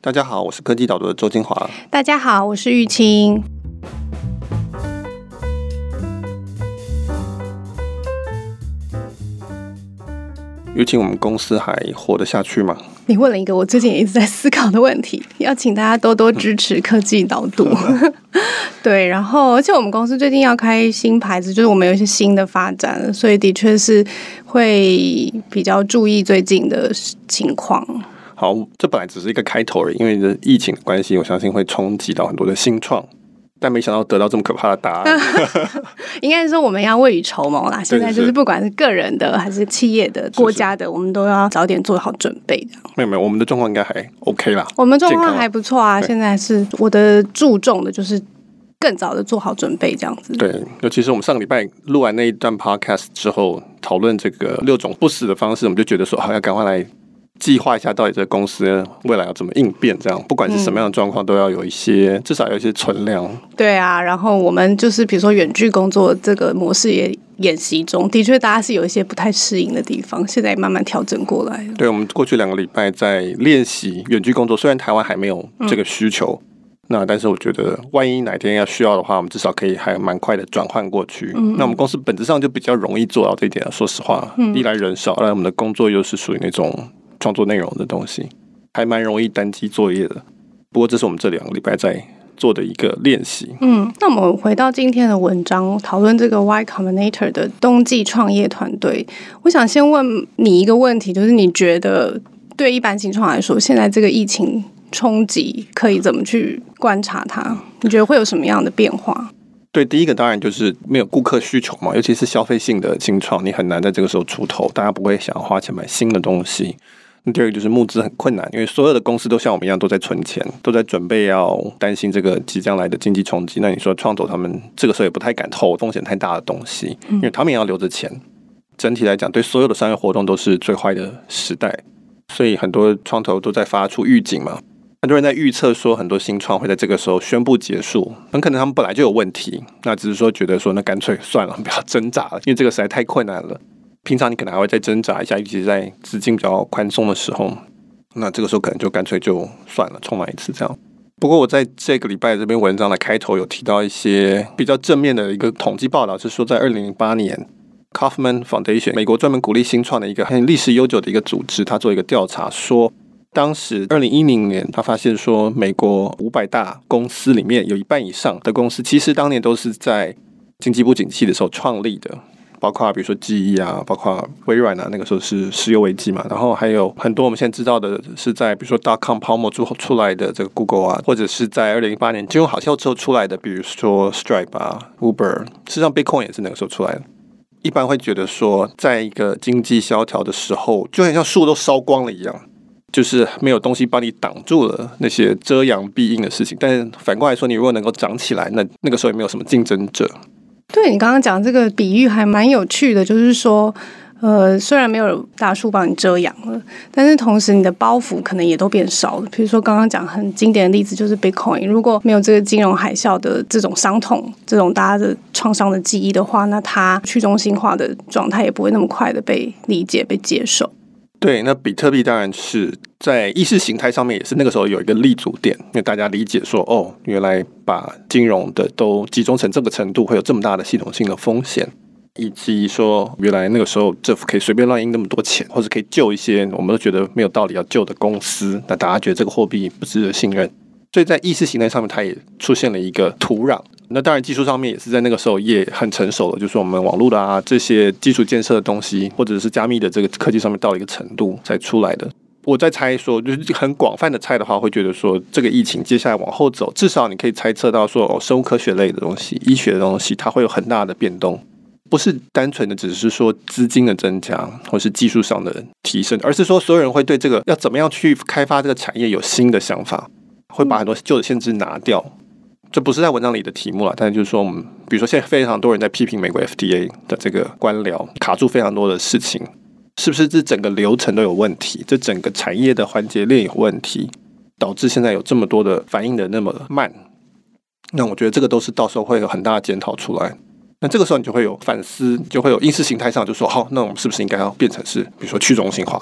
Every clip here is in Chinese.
大家好，我是科技导读的周金华。大家好，我是玉清。玉清，我们公司还活得下去吗？你问了一个我最近也一直在思考的问题，要请大家多多支持科技导读。对，然后而且我们公司最近要开新牌子，就是我们有一些新的发展，所以的确是会比较注意最近的情况。好，这本来只是一个开头而已，因为这疫情的关系，我相信会冲击到很多的新创。但没想到得到这么可怕的答案，应该是说我们要未雨绸缪啦。现在就是不管是个人的还是企业的、国家的，我们都要早点做好准备。没有没有，我们的状况应该还 OK 啦。我们状况还不错啊。现在是我的注重的就是更早的做好准备，这样子。对，尤其是我们上个礼拜录完那一段 Podcast 之后，讨论这个六种不死的方式，我们就觉得说，好，要赶快来。计划一下到底这个公司未来要怎么应变，这样不管是什么样的状况，都要有一些、嗯、至少有一些存量。对啊，然后我们就是比如说远距工作这个模式也演习中，的确大家是有一些不太适应的地方，现在也慢慢调整过来。对，我们过去两个礼拜在练习远距工作，虽然台湾还没有这个需求，嗯、那但是我觉得万一哪天要需要的话，我们至少可以还蛮快的转换过去。嗯、那我们公司本质上就比较容易做到这一点，说实话，嗯、一来人少，二来我们的工作又是属于那种。创作内容的东西还蛮容易单机作业的，不过这是我们这两个礼拜在做的一个练习。嗯，那我们回到今天的文章，讨论这个 Y Combinator 的冬季创业团队。我想先问你一个问题，就是你觉得对一般新创来说，现在这个疫情冲击可以怎么去观察它？你觉得会有什么样的变化？对，第一个当然就是没有顾客需求嘛，尤其是消费性的新创，你很难在这个时候出头，大家不会想要花钱买新的东西。第二个就是募资很困难，因为所有的公司都像我们一样都在存钱，都在准备要担心这个即将来的经济冲击。那你说创投他们这个时候也不太敢投风险太大的东西，因为他们也要留着钱。整体来讲，对所有的商业活动都是最坏的时代，所以很多创投都在发出预警嘛。很多人在预测说，很多新创会在这个时候宣布结束，很可能他们本来就有问题，那只是说觉得说那干脆算了，不要 挣扎了，因为这个实在太困难了。平常你可能还会再挣扎一下，尤其是在资金比较宽松的时候，那这个时候可能就干脆就算了，重来一次这样。不过我在这个礼拜这篇文章的开头有提到一些比较正面的一个统计报道，是说在二零零八年，Kauffman Foundation 美国专门鼓励新创的一个很历史悠久的一个组织，他做一个调查，说当时二零一零年他发现说，美国五百大公司里面有一半以上的公司，其实当年都是在经济不景气的时候创立的。包括比如说记忆啊，包括微软啊，那个时候是石油危机嘛，然后还有很多我们现在知道的是在比如说 dot com 泡沫之后出来的这个 Google 啊，或者是在二零一八年金融海啸之后出来的，比如说 Stripe 啊，Uber，事实上 Bitcoin 也是那个时候出来的。一般会觉得说，在一个经济萧条的时候，就很像树都烧光了一样，就是没有东西帮你挡住了那些遮阳蔽荫的事情。但是反过来说，你如果能够长起来，那那个时候也没有什么竞争者。对，你刚刚讲这个比喻还蛮有趣的，就是说，呃，虽然没有大树帮你遮阳了，但是同时你的包袱可能也都变少了。比如说刚刚讲很经典的例子就是 Bitcoin，如果没有这个金融海啸的这种伤痛、这种大家的创伤的记忆的话，那它去中心化的状态也不会那么快的被理解、被接受。对，那比特币当然是在意识形态上面也是那个时候有一个立足点，因为大家理解说，哦，原来把金融的都集中成这个程度，会有这么大的系统性的风险，以及说原来那个时候政府可以随便乱印那么多钱，或者可以救一些我们都觉得没有道理要救的公司，那大家觉得这个货币不值得信任。所以在意识形态上面，它也出现了一个土壤。那当然，技术上面也是在那个时候也很成熟了，就是我们网络的啊这些基础建设的东西，或者是加密的这个科技上面到了一个程度才出来的。我在猜说，就是很广泛的猜的话，会觉得说这个疫情接下来往后走，至少你可以猜测到说，哦，生物科学类的东西、医学的东西，它会有很大的变动，不是单纯的只是说资金的增加或是技术上的提升，而是说所有人会对这个要怎么样去开发这个产业有新的想法。会把很多旧的限制拿掉，这不是在文章里的题目了。但就是说，我们比如说现在非常多人在批评美国 FDA 的这个官僚卡住非常多的事情，是不是这整个流程都有问题？这整个产业的环节链有问题，导致现在有这么多的反应的那么慢？那我觉得这个都是到时候会有很大的检讨出来。那这个时候你就会有反思，就会有意识形态上就说：好，那我们是不是应该要变成是，比如说去中心化？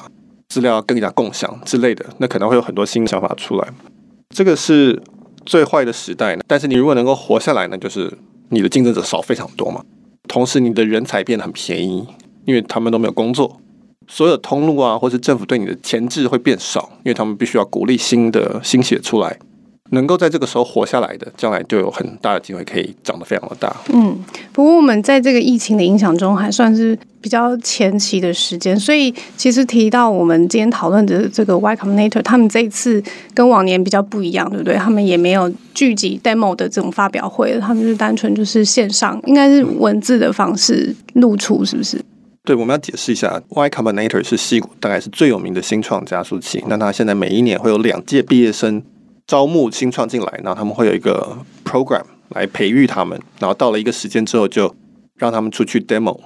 资料要跟人家共享之类的，那可能会有很多新的想法出来。这个是最坏的时代呢，但是你如果能够活下来呢，就是你的竞争者少非常多嘛。同时，你的人才变得很便宜，因为他们都没有工作。所有通路啊，或是政府对你的钳制会变少，因为他们必须要鼓励新的新血出来。能够在这个时候活下来的，将来就有很大的机会可以长得非常的大。嗯，不过我们在这个疫情的影响中，还算是比较前期的时间，所以其实提到我们今天讨论的这个 Y Combinator，他们这一次跟往年比较不一样，对不对？他们也没有聚集 demo 的这种发表会，他们是单纯就是线上，应该是文字的方式露出，是不是？对，我们要解释一下，Y Combinator 是西谷大概是最有名的新创加速器，那它现在每一年会有两届毕业生。招募新创进来，然后他们会有一个 program 来培育他们，然后到了一个时间之后，就让他们出去 demo，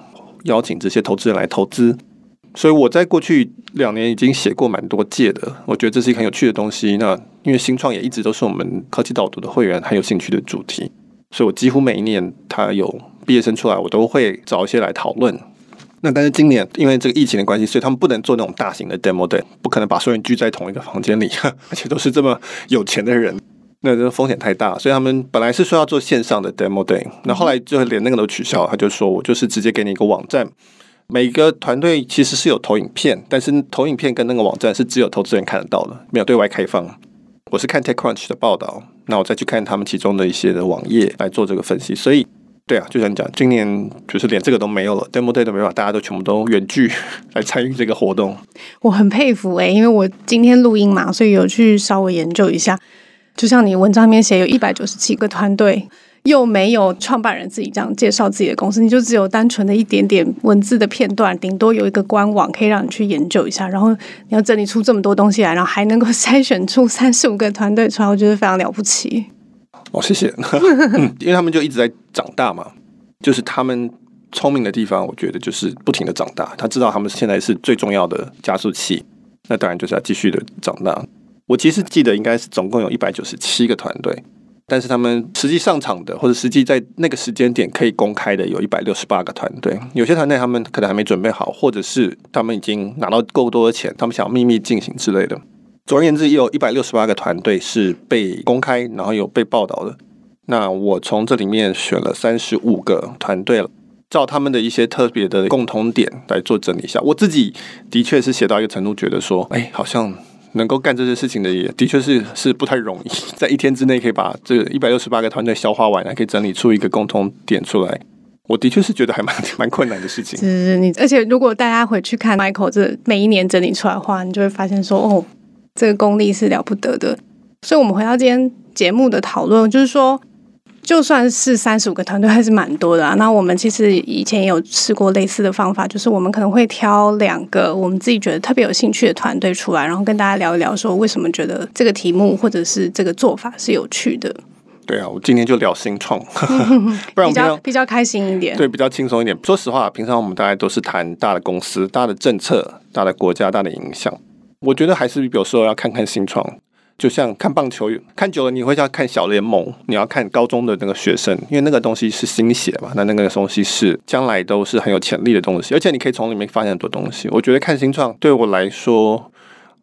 邀请这些投资人来投资。所以我在过去两年已经写过蛮多届的，我觉得这是一个很有趣的东西。那因为新创也一直都是我们科技导读的会员很有兴趣的主题，所以我几乎每一年他有毕业生出来，我都会找一些来讨论。那但是今年因为这个疫情的关系，所以他们不能做那种大型的 demo day，不可能把所有人聚在同一个房间里，而且都是这么有钱的人，那这个风险太大，所以他们本来是说要做线上的 demo day，那后来就连那个都取消，他就说我就是直接给你一个网站，每个团队其实是有投影片，但是投影片跟那个网站是只有投资人看得到的，没有对外开放。我是看 TechCrunch 的报道，那我再去看他们其中的一些的网页来做这个分析，所以。对啊，就像你讲，今年就是连这个都没有了，Demo Day 都没有，大家都全部都远距 来参与这个活动。我很佩服哎、因为我今天录音嘛，所以有去稍微研究一下。就像你文章里面写，有一百九十七个团队，又没有创办人自己这样介绍自己的公司，你就只有单纯的一点点文字的片段，顶多有一个官网可以让你去研究一下。然后你要整理出这么多东西来，然后还能够筛选出三十五个团队出来，我觉得非常了不起。哦，谢谢。嗯，因为他们就一直在长大嘛，就是他们聪明的地方，我觉得就是不停的长大。他知道他们现在是最重要的加速器，那当然就是要继续的长大。我其实记得应该是总共有一百九十七个团队，但是他们实际上场的或者实际在那个时间点可以公开的有一百六十八个团队。有些团队他们可能还没准备好，或者是他们已经拿到够多的钱，他们想要秘密进行之类的。总而言之，也有一百六十八个团队是被公开，然后有被报道的。那我从这里面选了三十五个团队了，照他们的一些特别的共同点来做整理一下。我自己的确是写到一个程度，觉得说，哎，好像能够干这些事情的也的确是是不太容易，在一天之内可以把这一百六十八个团队消化完，还可以整理出一个共同点出来。我的确是觉得还蛮 蛮困难的事情。是是，你而且如果大家回去看 Michael 这每一年整理出来的话，你就会发现说，哦。这个功力是了不得的，所以，我们回到今天节目的讨论，就是说，就算是三十五个团队，还是蛮多的啊。那我们其实以前也有试过类似的方法，就是我们可能会挑两个我们自己觉得特别有兴趣的团队出来，然后跟大家聊一聊，说为什么觉得这个题目或者是这个做法是有趣的。对啊，我今天就聊新创，不然我比较比较开心一点，对，比较轻松一点。说实话，平常我们大概都是谈大的公司、大的政策、大的国家、大的影响。我觉得还是有时候要看看新创，就像看棒球，看久了你会要看小联盟，你要看高中的那个学生，因为那个东西是新血嘛，那那个东西是将来都是很有潜力的东西，而且你可以从里面发现很多东西。我觉得看新创对我来说，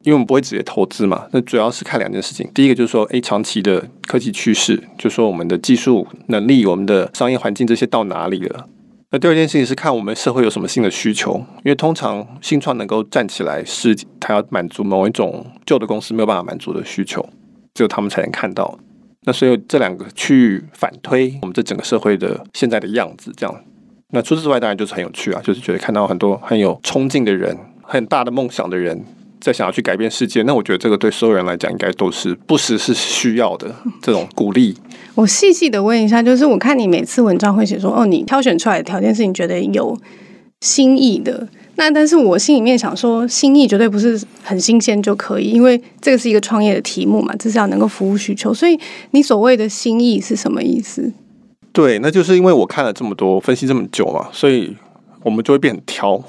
因为我们不会直接投资嘛，那主要是看两件事情。第一个就是说，诶，长期的科技趋势，就是说我们的技术能力、我们的商业环境这些到哪里了。那第二件事情是看我们社会有什么新的需求，因为通常新创能够站起来，是它要满足某一种旧的公司没有办法满足的需求，只有他们才能看到。那所以这两个去反推我们这整个社会的现在的样子，这样。那除此之外，当然就是很有趣啊，就是觉得看到很多很有冲劲的人，很大的梦想的人。在想要去改变世界，那我觉得这个对所有人来讲应该都是不时是需要的这种鼓励。我细细的问一下，就是我看你每次文章会写说，哦，你挑选出来的条件是你觉得有新意的。那但是我心里面想说，新意绝对不是很新鲜就可以，因为这个是一个创业的题目嘛，至少能够服务需求。所以你所谓的新意是什么意思？对，那就是因为我看了这么多，分析这么久嘛，所以我们就会变很挑。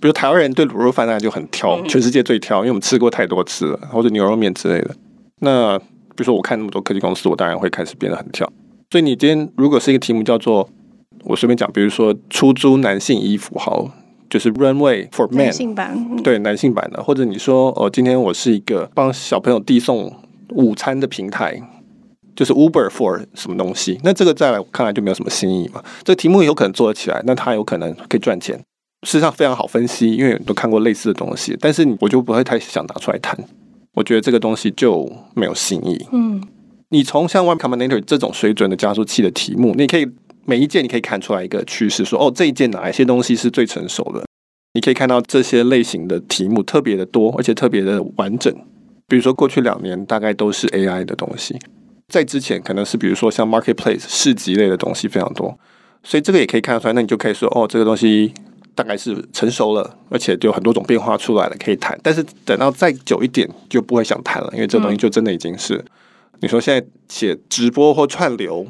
比如台湾人对卤肉饭那就很挑，全世界最挑，因为我们吃过太多次了，或者牛肉面之类的。那比如说我看那么多科技公司，我当然会开始变得很挑。所以你今天如果是一个题目叫做我随便讲，比如说出租男性衣服，好，就是 Runway for Men 男性版，嗯、对男性版的，或者你说哦，今天我是一个帮小朋友递送午餐的平台，就是 Uber for 什么东西，那这个在来看来就没有什么新意嘛。这个题目有可能做得起来，那它有可能可以赚钱，事实上非常好分析，因为都看过类似的东西，但是我就不会太想拿出来谈，我觉得这个东西就没有新意。嗯，你从像 one Combinator 这种水准的加速器的题目，你可以。每一件你可以看出来一个趋势，说哦，这一件哪一些东西是最成熟的？你可以看到这些类型的题目特别的多，而且特别的完整。比如说过去两年大概都是 AI 的东西，在之前可能是比如说像 Marketplace 市集类的东西非常多，所以这个也可以看得出来。那你就可以说哦，这个东西大概是成熟了，而且就有很多种变化出来了，可以谈。但是等到再久一点就不会想谈了，因为这东西就真的已经是、嗯、你说现在写直播或串流。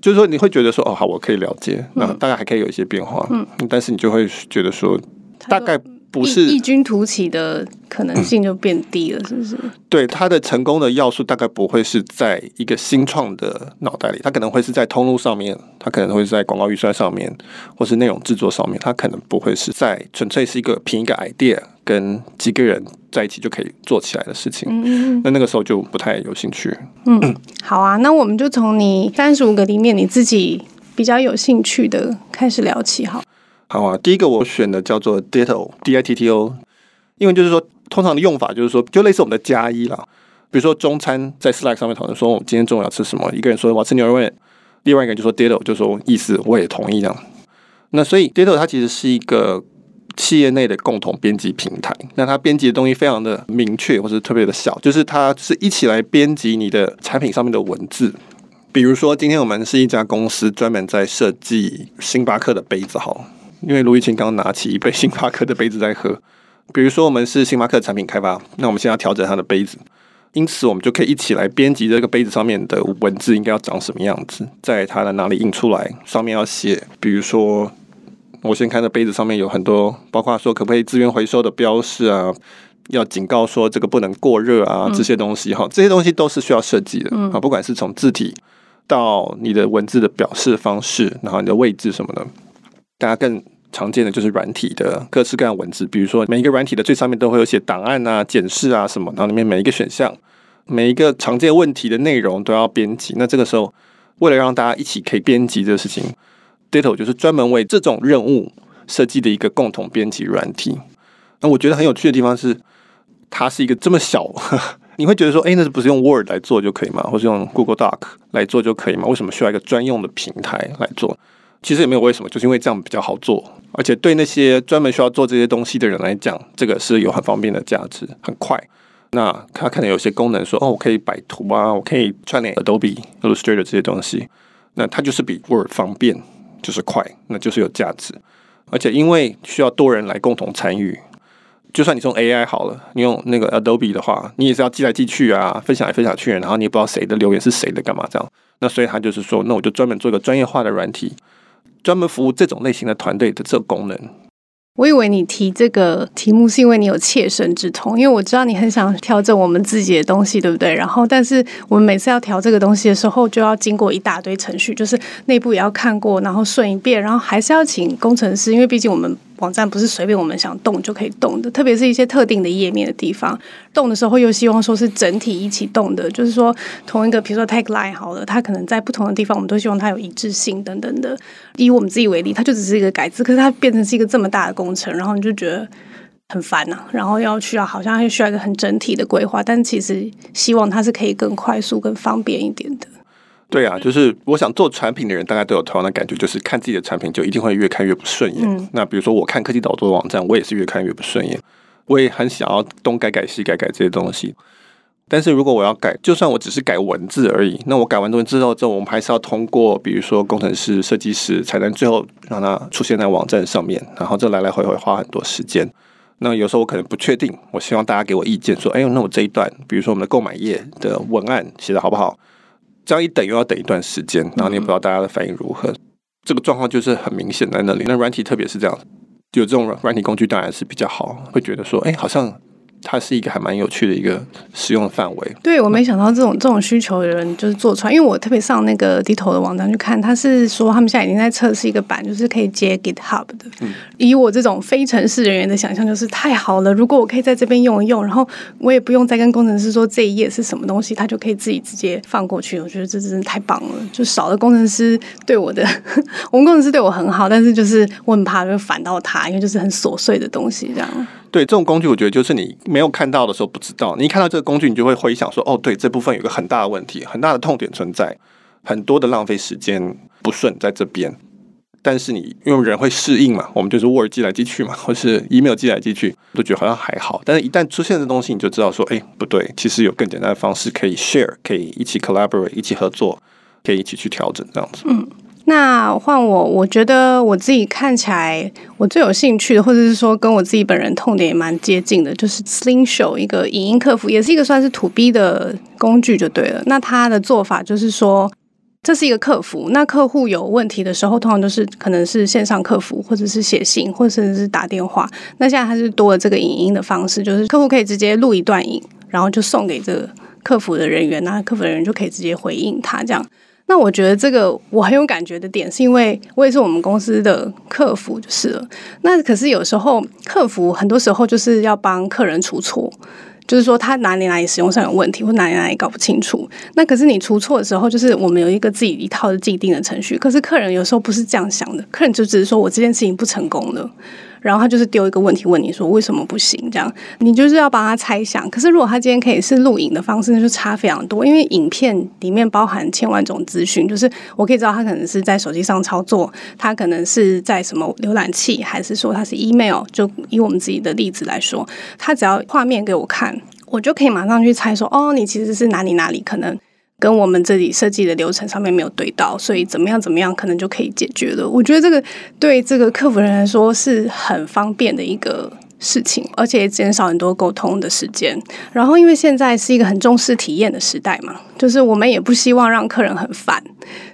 就是说，你会觉得说，哦，好，我可以了解，那大概还可以有一些变化，嗯，但是你就会觉得说，大概。不是异军突起的可能性就变低了，是不是？对，它的成功的要素大概不会是在一个新创的脑袋里，它可能会是在通路上面，它可能会是在广告预算上面，或是内容制作上面，它可能不会是在纯粹是一个凭一个 idea 跟几个人在一起就可以做起来的事情。嗯，那那个时候就不太有兴趣。嗯，好啊，那我们就从你三十五个里面你自己比较有兴趣的开始聊起，好。好啊，第一个我选的叫做 Ditto，D I T T O，因为就是说，通常的用法就是说，就类似我们的加一啦。比如说中餐在 Slack 上面讨论说，我们今天中午要吃什么，一个人说我要吃牛肉面，另外一个人就说 Ditto，就说意思我也同意这样。那所以 Ditto 它其实是一个企业内的共同编辑平台，那它编辑的东西非常的明确或者特别的小，就是它是一起来编辑你的产品上面的文字。比如说今天我们是一家公司，专门在设计星巴克的杯子，好。因为卢玉清刚拿起一杯星巴克的杯子在喝，比如说我们是星巴克产品开发，那我们现在要调整它的杯子，因此我们就可以一起来编辑这个杯子上面的文字应该要长什么样子，在它的哪里印出来，上面要写，比如说我先看的杯子上面有很多，包括说可不可以资源回收的标示啊，要警告说这个不能过热啊，这些东西哈，这些东西都是需要设计的啊，不管是从字体到你的文字的表示方式，然后你的位置什么的，大家更。常见的就是软体的各式各样文字，比如说每一个软体的最上面都会有写档案啊、检视啊什么，然后里面每一个选项、每一个常见问题的内容都要编辑。那这个时候，为了让大家一起可以编辑这个事情，Ditto 就是专门为这种任务设计的一个共同编辑软体。那我觉得很有趣的地方是，它是一个这么小，你会觉得说，哎，那是不是用 Word 来做就可以吗？或是用 Google Doc 来做就可以吗？为什么需要一个专用的平台来做？其实也没有为什么，就是因为这样比较好做，而且对那些专门需要做这些东西的人来讲，这个是有很方便的价值，很快。那他可能有些功能说，哦，我可以摆图啊，我可以串联 Adobe Illustrator 这些东西，那它就是比 Word 方便，就是快，那就是有价值。而且因为需要多人来共同参与，就算你用 AI 好了，你用那个 Adobe 的话，你也是要寄来寄去啊，分享来分享去，然后你也不知道谁的留言是谁的，干嘛这样？那所以他就是说，那我就专门做一个专业化的软体。专门服务这种类型的团队的这个功能，我以为你提这个题目是因为你有切身之痛，因为我知道你很想调整我们自己的东西，对不对？然后，但是我们每次要调这个东西的时候，就要经过一大堆程序，就是内部也要看过，然后顺一遍，然后还是要请工程师，因为毕竟我们。网站不是随便我们想动就可以动的，特别是一些特定的页面的地方，动的时候又希望说是整体一起动的，就是说同一个，比如说 tagline 好了，它可能在不同的地方，我们都希望它有一致性等等的。以我们自己为例，它就只是一个改字，可是它变成是一个这么大的工程，然后你就觉得很烦呐、然后要需要好像还需要一个很整体的规划，但其实希望它是可以更快速、更方便一点的。对啊，就是我想做产品的人，大概都有同样的感觉，就是看自己的产品就一定会越看越不顺眼。嗯、那比如说我看科技岛做的网站，我也是越看越不顺眼。我也很想要东改改西改改这些东西，但是如果我要改，就算我只是改文字而已，那我改完东西之后，之后我们还是要通过，比如说工程师、设计师，才能最后让它出现在网站上面。然后这来来回回花很多时间。那有时候我可能不确定，我希望大家给我意见，说，哎呦，那我这一段，比如说我们的购买页的文案写的好不好？这样一等又要等一段时间，然后你也不知道大家的反应如何，嗯、这个状况就是很明显在那里。那软体特别是这样，有这种软体工具当然是比较好，会觉得说，哎，好像它是一个还蛮有趣的一个使用的范围。对，我没想到这种这种需求的人就是做出来，因为我特别上那个 Ditto 的网站去看，他是说他们现在已经在测试一个版，就是可以接 GitHub 的。嗯、以我这种非程式人员的想象，就是太好了。如果我可以在这边用一用，然后我也不用再跟工程师说这一页是什么东西，他就可以自己直接放过去。我觉得这真的太棒了，就少了工程师对我的，我们工程师对我很好，但是就是我很怕就烦到他，因为就是很琐碎的东西这样。对，这种工具，我觉得就是你没有看到的时候不知道，你一看到这个工具，你就会回想说，哦，对，这部分有个很大的问题，很大的痛点存在，很多的浪费时间不顺在这边。但是你因为人会适应嘛，我们就是 Word 寄来寄去嘛，或是 Email 寄来寄去，都觉得好像还好。但是一旦出现这东西，你就知道说，哎，不对，其实有更简单的方式可以 share，可以一起 collaborate，一起合作，可以一起去调整这样子。嗯。那换我，我觉得我自己看起来，我最有兴趣的，或者是说跟我自己本人痛点也蛮接近的，就是 Slingshot 一个影音客服，也是一个算是 To B 的工具就对了。那它的做法就是说，这是一个客服，那客户有问题的时候，通常都是可能是线上客服，或者是写信，或者甚至是打电话。那现在它是多了这个影音的方式，就是客户可以直接录一段影，然后就送给这个客服的人员，那客服人员就可以直接回应他这样。那我觉得这个我很有感觉的点，是因为我也是我们公司的客服就是了。那可是有时候客服很多时候就是要帮客人出错，就是说他哪里哪里使用上有问题，或哪里哪里搞不清楚。那可是你出错的时候，就是我们有一个自己一套的既定的程序。可是客人有时候不是这样想的，客人就只是说我这件事情不成功了。然后他就是丢一个问题问你说为什么不行？这样你就是要帮他猜想。可是如果他今天可以是录影的方式，那就差非常多。因为影片里面包含千万种资讯，就是我可以知道他可能是在手机上操作，他可能是在什么浏览器，还是说他是 email。就以我们自己的例子来说，他只要画面给我看，我就可以马上去猜说，哦，你其实是哪里哪里可能。跟我们这里设计的流程上面没有对到，所以怎么样怎么样可能就可以解决了。我觉得这个对这个客服人来说是很方便的一个事情，而且减少很多沟通的时间。然后因为现在是一个很重视体验的时代嘛，就是我们也不希望让客人很烦，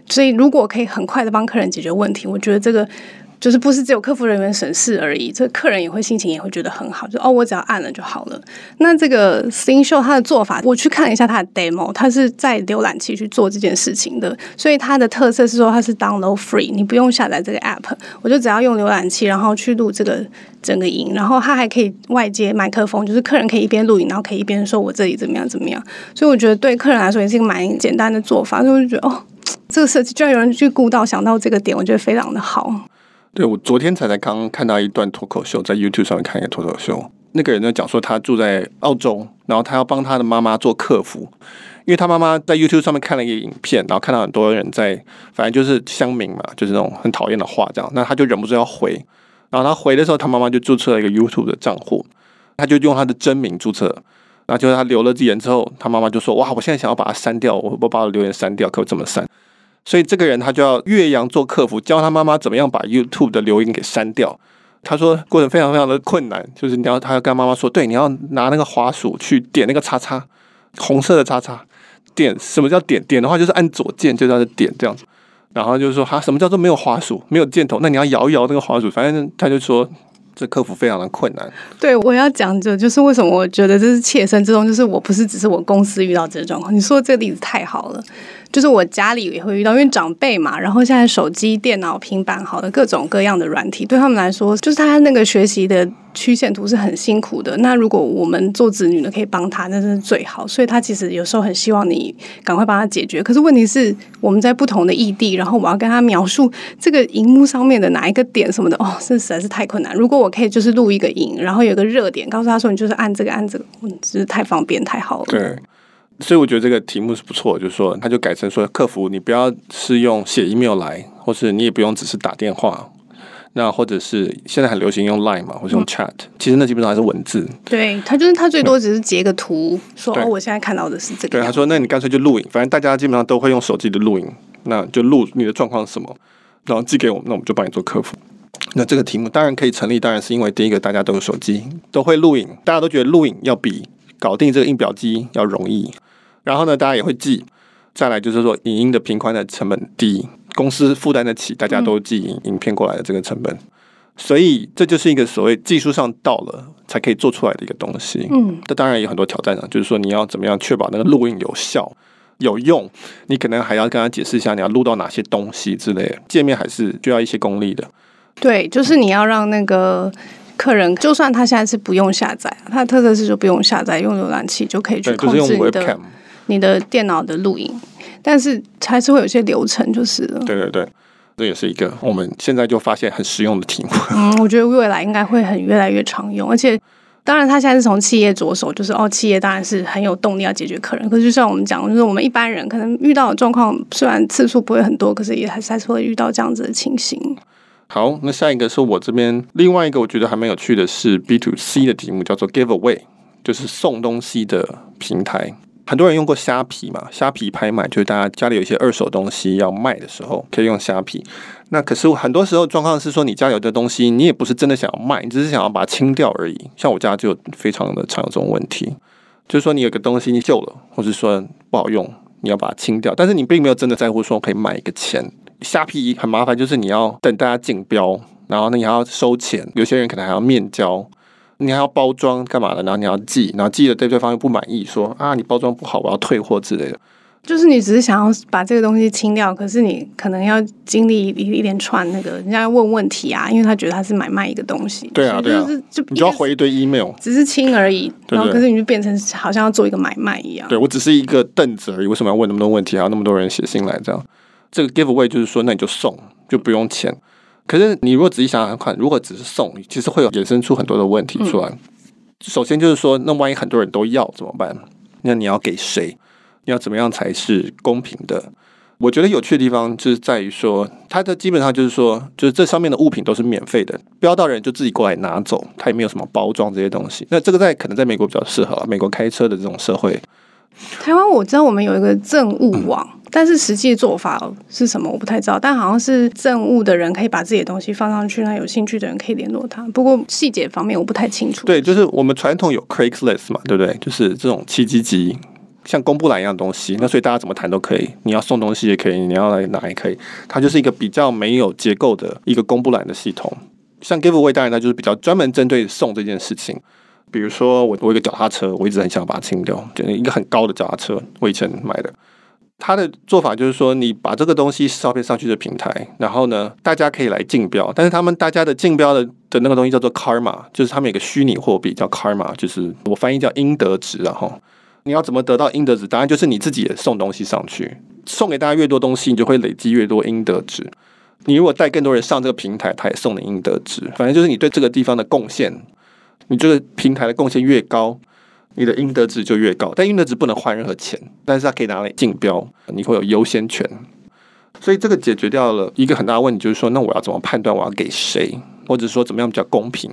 所以如果可以很快的帮客人解决问题，我觉得这个。就是不是只有客服人员省事而已，这客人也会心情也会觉得很好，就哦，我只要按了就好了。那这个 Slingshot 它的做法，我去看了一下它的 demo，它是在浏览器去做这件事情的，所以它的特色是说它是 download free，你不用下载这个 app，我就只要用浏览器，然后去录这个整个音，然后它还可以外接麦克风，就是客人可以一边录影，然后可以一边说我这里怎么样怎么样。所以我觉得对客人来说也是一个蛮简单的做法，所以我就觉得哦，这个设计居然有人去顾到想到这个点，我觉得非常的好。对，我昨天才才刚看到一段脱口秀，在 YouTube 上面看一个脱口秀，那个人呢讲说他住在澳洲，然后他要帮他的妈妈做客服，因为他妈妈在 YouTube 上面看了一个影片，然后看到很多人在，反正就是乡民嘛，就是那种很讨厌的话这样，那他就忍不住要回，然后他回的时候，他妈妈就注册了一个 YouTube 的账户，他就用他的真名注册，然后就是他留了言之后，他妈妈就说哇，我现在想要把它删掉，我我把我留言删掉，可我怎么删？所以这个人他就要岳阳做客服，教他妈妈怎么样把 YouTube 的留言给删掉。他说过程非常非常的困难，就是你要他要跟妈妈说，对，你要拿那个滑鼠去点那个叉叉，红色的叉叉，点什么叫点？点的话就是按左键就叫做点这样子。然后就是说哈，什么叫做没有滑鼠，没有箭头？那你要摇一摇那个滑鼠。反正他就说这客服非常的困难。对，我要讲的就是为什么我觉得这是切身之痛，就是我不是只是我公司遇到这个状况。你说这个例子太好了。就是我家里也会遇到，因为长辈嘛，然后现在手机、电脑、平板，好的各种各样的软体，对他们来说，就是他那个学习的曲线图是很辛苦的。那如果我们做子女的可以帮他，那是最好。所以他其实有时候很希望你赶快帮他解决。可是问题是，我们在不同的异地，然后我要跟他描述这个荧幕上面的哪一个点什么的，哦，这实在是太困难。如果我可以就是录一个影，然后有个热点，告诉他说你就是按这个按这个，嗯，是太方便太好了。对。所以我觉得这个题目是不错，就是说，他就改成说，客服你不要是用写 email 来，或是你也不用只是打电话，那或者是现在很流行用 line 嘛，或是用 chat，、嗯、其实那基本上还是文字。对，他就是他最多只是截个图，说哦，我现在看到的是这个。对，他说，那你干脆就录影，反正大家基本上都会用手机的录影，那就录你的状况是什么，然后寄给我们，那我们就帮你做客服。那这个题目当然可以成立，当然是因为第一个大家都有手机，都会录影，大家都觉得录影要比搞定这个印表机要容易。然后呢，大家也会记。再来就是说，影音的频宽的成本低，公司负担得起，大家都寄影影片过来的这个成本。所以这就是一个所谓技术上到了才可以做出来的一个东西。嗯，这当然有很多挑战啊，就是说你要怎么样确保那个录音有效、有用，你可能还要跟他解释一下你要录到哪些东西之类的。界面还是需要一些功力的。对，就是你要让那个客人，就算他现在是不用下载，他的特色是就不用下载，用浏览器就可以去控制你的你的电脑的录音，但是还是会有些流程，就是了。对对对。这也是一个我们现在就发现很实用的题目。嗯，我觉得未来应该会很越来越常用，而且当然，他现在是从企业着手，就是哦，企业当然是很有动力要解决客人。可是就像我们讲，就是我们一般人可能遇到的状况，虽然次数不会很多，可是也还是还是会遇到这样子的情形。好，那下一个是我这边另外一个我觉得还蛮有趣的是 B to C 的题目，叫做 Giveaway，就是送东西的平台。很多人用过虾皮嘛，虾皮拍卖就是大家家里有一些二手东西要卖的时候，可以用虾皮。那可是很多时候状况是说，你家有的东西，你也不是真的想要卖，你只是想要把它清掉而已。像我家就非常的常有这种问题，就是说你有个东西你旧了，或是说不好用，你要把它清掉，但是你并没有真的在乎说可以卖一个钱。虾皮很麻烦，就是你要等大家竞标，然后呢你还要收钱，有些人可能还要面交。你还要包装干嘛的？然后你要寄，然后寄了对对方又不满意，说啊你包装不好，我要退货之类的。就是你只是想要把这个东西清掉，可是你可能要经历一一连串那个人家要问问题啊，因为他觉得他是买卖一个东西。对啊，对啊，就你就要回一堆 email，只是清而已，然后可是你就变成好像要做一个买卖一样。对，我只是一个凳子而已，为什么要问那么多问题？还有那么多人写信来这样？这个 giveaway 就是说，那你就送，就不用钱。可是你如果仔细想想看，如果只是送，其实会有衍生出很多的问题出来。嗯首先就是说，那万一很多人都要怎么办？那你要给谁？你要怎么样才是公平的？我觉得有趣的地方就是在于说，它的基本上就是说，就是这上面的物品都是免费的，标到人就自己过来拿走，它也没有什么包装这些东西。那这个在可能在美国比较适合啊，美国开车的这种社会。台湾我知道我们有一个政务网。嗯但是实际做法是什么，我不太知道。但好像是政务的人可以把自己的东西放上去，那有兴趣的人可以联络他。不过细节方面我不太清楚。对，就是我们传统有 Craigslist 嘛，对不对？就是这种七七级，像公布栏一样东西。那所以大家怎么谈都可以，你要送东西也可以，你要来拿也可以。它就是一个比较没有结构的一个公布栏的系统。像 Giveaway 当然它就是比较专门针对送这件事情。比如说我我一个脚踏车，我一直很想把它清掉，就一个很高的脚踏车，我以前买的。他的做法就是说，你把这个东西照片上去的平台，然后呢，大家可以来竞标，但是他们大家的竞标的的那个东西叫做 karma，就是他们有个虚拟货币叫 karma，就是我翻译叫阴德值，然后你要怎么得到阴德值？答案就是你自己也送东西上去，送给大家越多东西，你就会累积越多阴德值。你如果带更多人上这个平台，他也送你阴德值。反正就是你对这个地方的贡献，你这个平台的贡献越高。你的应得值就越高，但应得值不能换任何钱，但是它可以拿来竞标，你会有优先权。所以这个解决掉了一个很大的问题，就是说，那我要怎么判断我要给谁，或者说怎么样比较公平？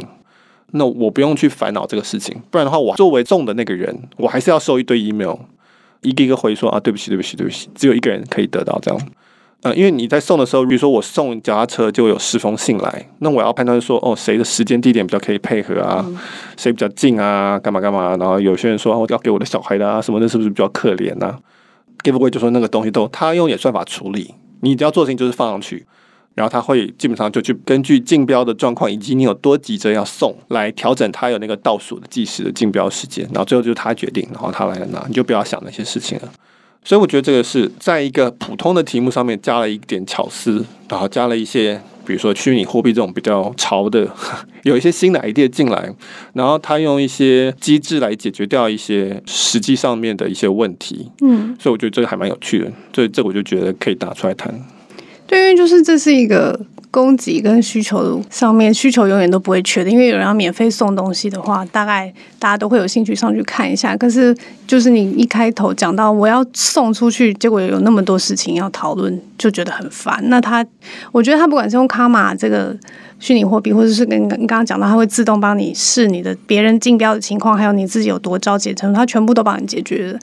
那我不用去烦恼这个事情，不然的话，我作为中的那个人，我还是要收一堆 email，一个一个回说啊，对不起，对不起，对不起，只有一个人可以得到这样。呃，因为你在送的时候，比如说我送脚踏车就有十封信来，那我要判断说，哦，谁的时间地点比较可以配合啊，谁比较近啊，干嘛干嘛，然后有些人说，我要给我的小孩的啊，什么的，是不是比较可怜啊？Giveaway 就说那个东西都他用演算法处理，你只要做的事情就是放上去，然后他会基本上就去根据竞标的状况以及你有多急着要送来调整，他有那个倒数的计时的竞标时间，然后最后就是他决定，然后他来拿，你就不要想那些事情了。所以我觉得这个是在一个普通的题目上面加了一点巧思，然后加了一些，比如说虚拟货币这种比较潮的，有一些新的 idea 进来，然后他用一些机制来解决掉一些实际上面的一些问题。嗯，所以我觉得这个还蛮有趣的，所以这我就觉得可以打出来谈。对，因为就是这是一个。供给跟需求上面，需求永远都不会缺的，因为有人要免费送东西的话，大概大家都会有兴趣上去看一下。可是，就是你一开头讲到我要送出去，结果有那么多事情要讨论，就觉得很烦。那他，我觉得他不管是用卡玛这个虚拟货币，或者是跟刚刚讲到，他会自动帮你试你的别人竞标的情况，还有你自己有多着急程度，他全部都帮你解决，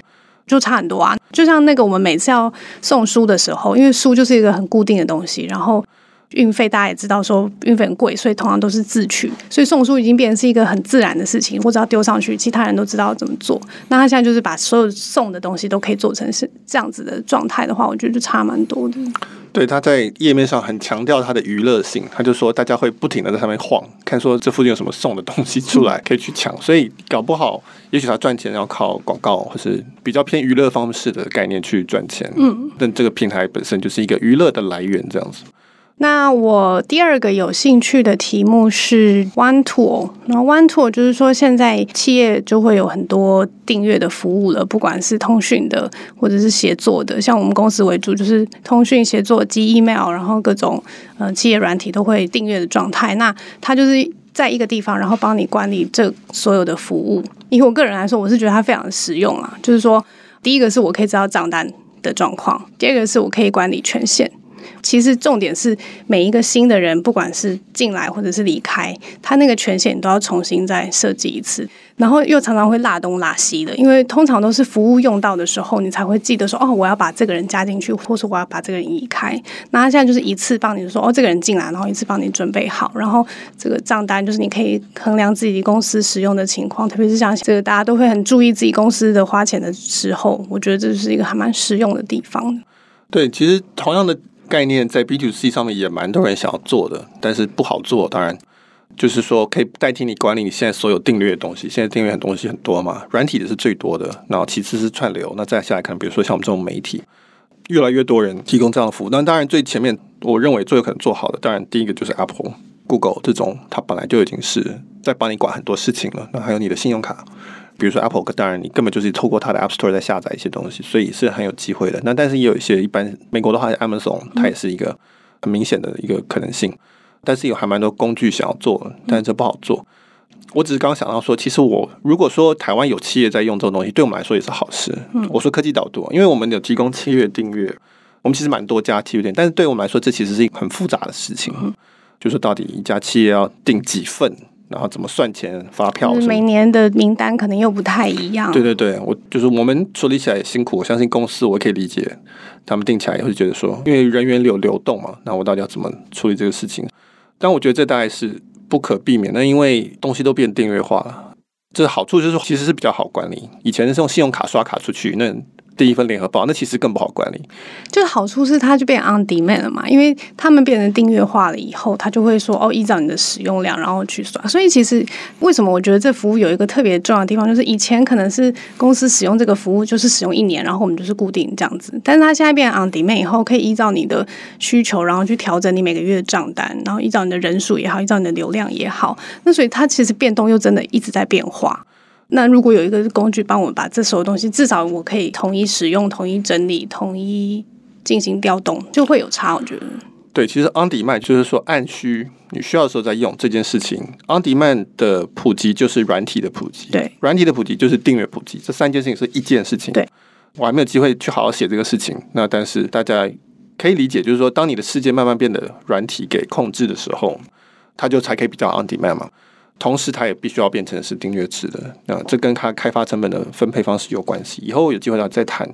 就差很多啊。就像那个我们每次要送书的时候，因为书就是一个很固定的东西，然后。运费大家也知道说运费很贵，所以通常都是自取，所以送书已经变成是一个很自然的事情，我只要丢上去，其他人都知道怎么做。那他现在就是把所有送的东西都可以做成是这样子的状态的话，我觉得就差蛮多的。对，他在页面上很强调他的娱乐性，他就说大家会不停的在上面晃，看说这附近有什么送的东西出来 可以去抢，所以搞不好也许他赚钱要靠广告或是比较偏娱乐方式的概念去赚钱。嗯，但这个平台本身就是一个娱乐的来源，这样子。那我第二个有兴趣的题目是 One Tool，那 One Tool 就是说现在企业就会有很多订阅的服务了，不管是通讯的或者是协作的，像我们公司为主就是通讯协作及 email，然后各种呃企业软体都会订阅的状态。那它就是在一个地方，然后帮你管理这所有的服务。以我个人来说，我是觉得它非常实用啊，就是说第一个是我可以知道账单的状况，第二个是我可以管理权限。其实重点是每一个新的人，不管是进来或者是离开，他那个权限都要重新再设计一次，然后又常常会落东落西的，因为通常都是服务用到的时候，你才会记得说哦，我要把这个人加进去，或是我要把这个人移开。那他现在就是一次帮你说哦，这个人进来，然后一次帮你准备好，然后这个账单就是你可以衡量自己公司使用的情况，特别是像这个大家都会很注意自己公司的花钱的时候，我觉得这是一个还蛮实用的地方。对，其实同样的。概念在 B to C 上面也蛮多人想要做的，但是不好做。当然，就是说可以代替你管理你现在所有订阅的东西。现在订阅的东西很多嘛，软体的是最多的，然后其次是串流。那再下来可能，比如说像我们这种媒体，越来越多人提供这样的服务。那当然最前面，我认为最有可能做好的，当然第一个就是 Apple、Google 这种，它本来就已经是在帮你管很多事情了。那还有你的信用卡。比如说 Apple，当然你根本就是透过它的 App Store 在下载一些东西，所以是很有机会的。那但是也有一些一般美国的话，Amazon 它也是一个很明显的一个可能性。但是有还蛮多工具想要做，但是这不好做。我只是刚刚想到说，其实我如果说台湾有企业在用这种东西，对我们来说也是好事。我说科技导读，因为我们有提供企业订阅，我们其实蛮多家企业订，但是对我们来说，这其实是一个很复杂的事情。就是到底一家企业要订几份？然后怎么算钱？发票每年的名单可能又不太一样。对对对，我就是我们处理起来也辛苦，我相信公司我可以理解，他们定起来也会觉得说，因为人员有流动嘛，那我到底要怎么处理这个事情？但我觉得这大概是不可避免的，因为东西都变订阅化了。这好处就是其实是比较好管理，以前是用信用卡刷卡出去那。第一份联合报，那其实更不好管理。就是好处是它就变 on demand 了嘛，因为他们变成订阅化了以后，他就会说哦，依照你的使用量然后去算。所以其实为什么我觉得这服务有一个特别重要的地方，就是以前可能是公司使用这个服务就是使用一年，然后我们就是固定这样子。但是它现在变 on demand 以后，可以依照你的需求，然后去调整你每个月的账单，然后依照你的人数也好，依照你的流量也好。那所以它其实变动又真的一直在变化。那如果有一个工具帮我们把这所有东西，至少我可以统一使用、统一整理、统一进行调动，就会有差。我觉得，对，其实 On Demand 就是说按需你需要的时候再用这件事情。On Demand 的普及就是软体的普及，对，软体的普及就是订阅普及，这三件事情是一件事情。对，我还没有机会去好好写这个事情。那但是大家可以理解，就是说，当你的世界慢慢变得软体给控制的时候，它就才可以比较 On Demand 嘛。同时，它也必须要变成是订阅制的，那这跟它开发成本的分配方式有关系。以后有机会要再谈。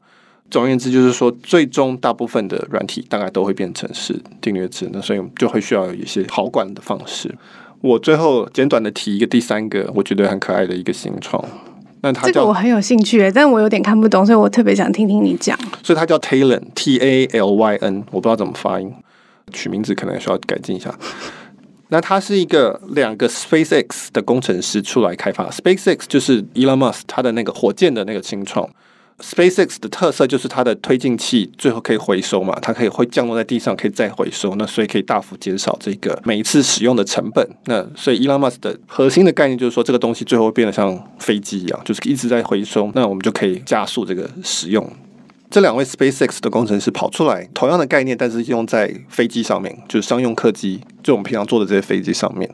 总而言之，就是说，最终大部分的软体大概都会变成是订阅制，那所以就会需要有一些好管的方式。我最后简短的提一个第三个，我觉得很可爱的一个新创。那它这个我很有兴趣，但我有点看不懂，所以我特别想听听你讲。所以它叫 Talyn，T A L Y N，我不知道怎么发音，取名字可能需要改进一下。那它是一个两个 SpaceX 的工程师出来开发，SpaceX 就是 Elon Musk 他的那个火箭的那个新创。SpaceX 的特色就是它的推进器最后可以回收嘛，它可以会降落在地上，可以再回收，那所以可以大幅减少这个每一次使用的成本。那所以 Elon Musk 的核心的概念就是说，这个东西最后会变得像飞机一样，就是一直在回收，那我们就可以加速这个使用。这两位 SpaceX 的工程师跑出来，同样的概念，但是用在飞机上面，就是商用客机，就我们平常坐的这些飞机上面。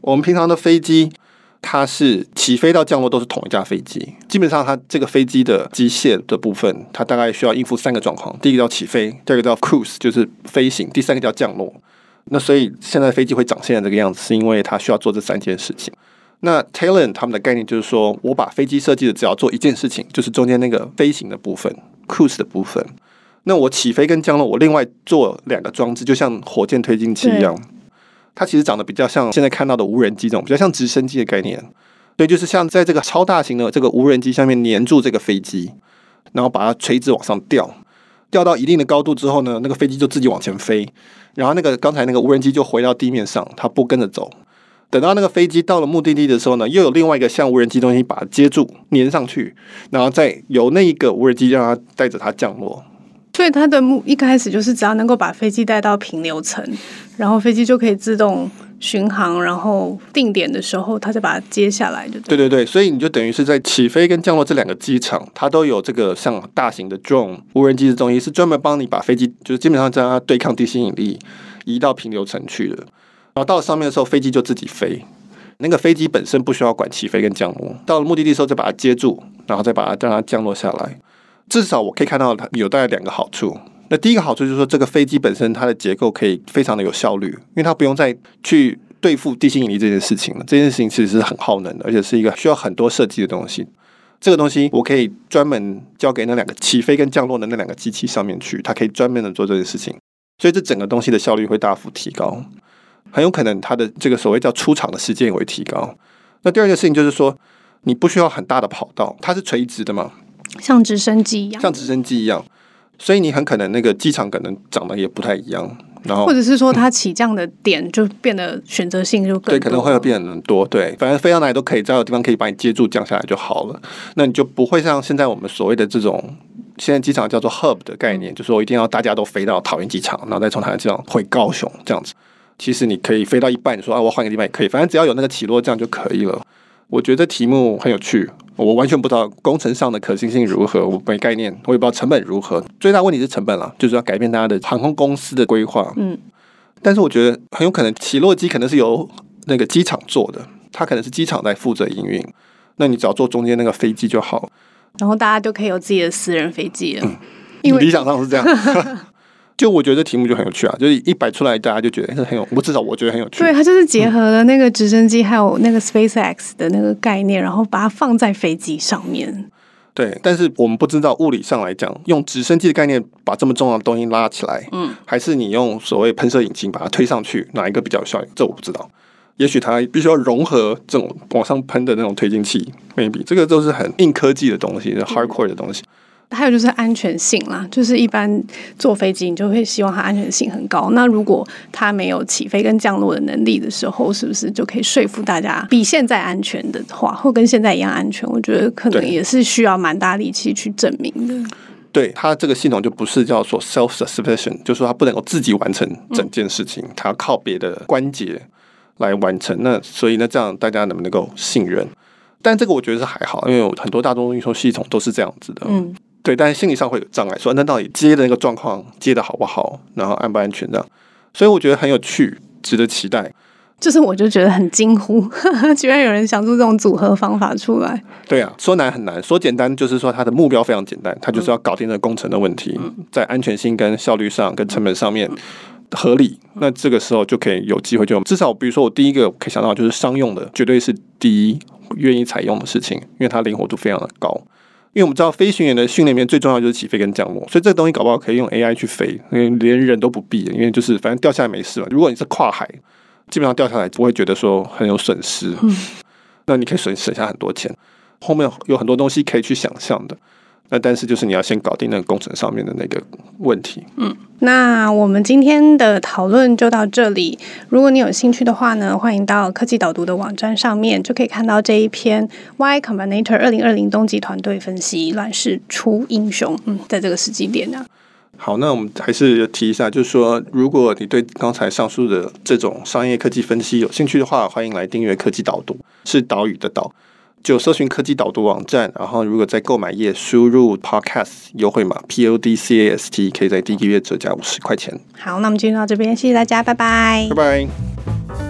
我们平常的飞机，它是起飞到降落都是同一架飞机，基本上它这个飞机的机械的部分，它大概需要应付三个状况：第一个叫起飞，第二个叫 cruise，就是飞行，第三个叫降落。那所以现在飞机会长现在这个样子，是因为它需要做这三件事情。那 Talyn 他们的概念就是说，我把飞机设计的只要做一件事情，就是中间那个飞行的部分。Cruise 的部分，那我起飞跟降落，我另外做两个装置，就像火箭推进器一样。它其实长得比较像现在看到的无人机这种，比较像直升机的概念。对，就是像在这个超大型的这个无人机下面粘住这个飞机，然后把它垂直往上吊，吊到一定的高度之后呢，那个飞机就自己往前飞，然后那个刚才那个无人机就回到地面上，它不跟着走。等到那个飞机到了目的地的时候呢，又有另外一个像无人机东西把它接住粘上去，然后再由那一个无人机让它带着它降落。所以它的目一开始就是只要能够把飞机带到平流层，然后飞机就可以自动。巡航，然后定点的时候，它再把它接下来，就对。对对对，所以你就等于是在起飞跟降落这两个机场，它都有这个像大型的 drone 无人机的东西，是专门帮你把飞机，就是基本上让它对抗地心引力，移到平流层去的。然后到了上面的时候，飞机就自己飞。那个飞机本身不需要管起飞跟降落，到了目的地的时候就把它接住，然后再把它让它降落下来。至少我可以看到它有大概两个好处。那第一个好处就是说，这个飞机本身它的结构可以非常的有效率，因为它不用再去对付地心引力这件事情了。这件事情其实是很耗能的，而且是一个需要很多设计的东西。这个东西我可以专门交给那两个起飞跟降落的那两个机器上面去，它可以专门的做这件事情，所以这整个东西的效率会大幅提高，很有可能它的这个所谓叫出场的时间也会提高。那第二件事情就是说，你不需要很大的跑道，它是垂直的嘛，像直升机一样，像直升机一样。所以你很可能那个机场可能长得也不太一样，然后或者是说它起降的点就变得选择性就更多，对，可能会有变很多，对，反正飞到哪里都可以，只要有地方可以把你接住降下来就好了。那你就不会像现在我们所谓的这种现在机场叫做 hub 的概念，就是说一定要大家都飞到桃园机场，然后再从桃园机场回高雄这样子。其实你可以飞到一半，你说啊，我换个地方也可以，反正只要有那个起落这样就可以了。我觉得题目很有趣。我完全不知道工程上的可行性如何，我没概念，我也不知道成本如何。最大问题是成本了，就是要改变大家的航空公司的规划。嗯，但是我觉得很有可能起落机可能是由那个机场做的，它可能是机场在负责营运，那你只要坐中间那个飞机就好，然后大家就可以有自己的私人飞机了。嗯，因为理想上是这样。就我觉得这题目就很有趣啊，就是一摆出来，大家就觉得是很有，我至少我觉得很有趣。对，它就是结合了那个直升机还有那个 SpaceX 的那个概念，然后把它放在飞机上面。对，但是我们不知道物理上来讲，用直升机的概念把这么重要的东西拉起来，嗯，还是你用所谓喷射引擎把它推上去，哪一个比较有效率？这我不知道。也许它必须要融合这种往上喷的那种推进器，maybe 这个都是很硬科技的东西，是 hardcore 的东西。还有就是安全性啦，就是一般坐飞机，你就会希望它安全性很高。那如果它没有起飞跟降落的能力的时候，是不是就可以说服大家比现在安全的话，或跟现在一样安全？我觉得可能也是需要蛮大力气去证明的。对，它这个系统就不是叫做 self-sufficient，就是说它不能够自己完成整件事情，它要靠别的关节来完成。那所以呢，这样大家能不能够信任？但这个我觉得是还好，因为有很多大众运输系统都是这样子的。嗯。对，但是心理上会有障碍，说那到底接的那个状况接的好不好，然后安不安全这样，所以我觉得很有趣，值得期待。就是我就觉得很惊呼，居然有人想出这种组合方法出来。对啊，说难很难，说简单就是说它的目标非常简单，它就是要搞定这个工程的问题，嗯、在安全性跟效率上跟成本上面合理，那这个时候就可以有机会就至少比如说我第一个可以想到就是商用的，绝对是第一愿意采用的事情，因为它灵活度非常的高。因为我们知道飞行员的训练里面最重要就是起飞跟降落，所以这个东西搞不好可以用 AI 去飞，因为连人都不必，因为就是反正掉下来没事嘛。如果你是跨海，基本上掉下来不会觉得说很有损失，嗯、那你可以省省下很多钱。后面有很多东西可以去想象的。那但是就是你要先搞定那个工程上面的那个问题。嗯，那我们今天的讨论就到这里。如果你有兴趣的话呢，欢迎到科技导读的网站上面，就可以看到这一篇 Y Combinator 二零二零冬季团队分析乱世出英雄。嗯，在这个时机点呢。好，那我们还是提一下，就是说，如果你对刚才上述的这种商业科技分析有兴趣的话，欢迎来订阅科技导读，是岛屿的岛。就搜寻科技导读网站，然后如果在购买页输入 Podcast 优惠码 P O D C A S T，可以在第一个月折价五十块钱。好，那我们今天到这边，谢谢大家，拜拜，拜拜。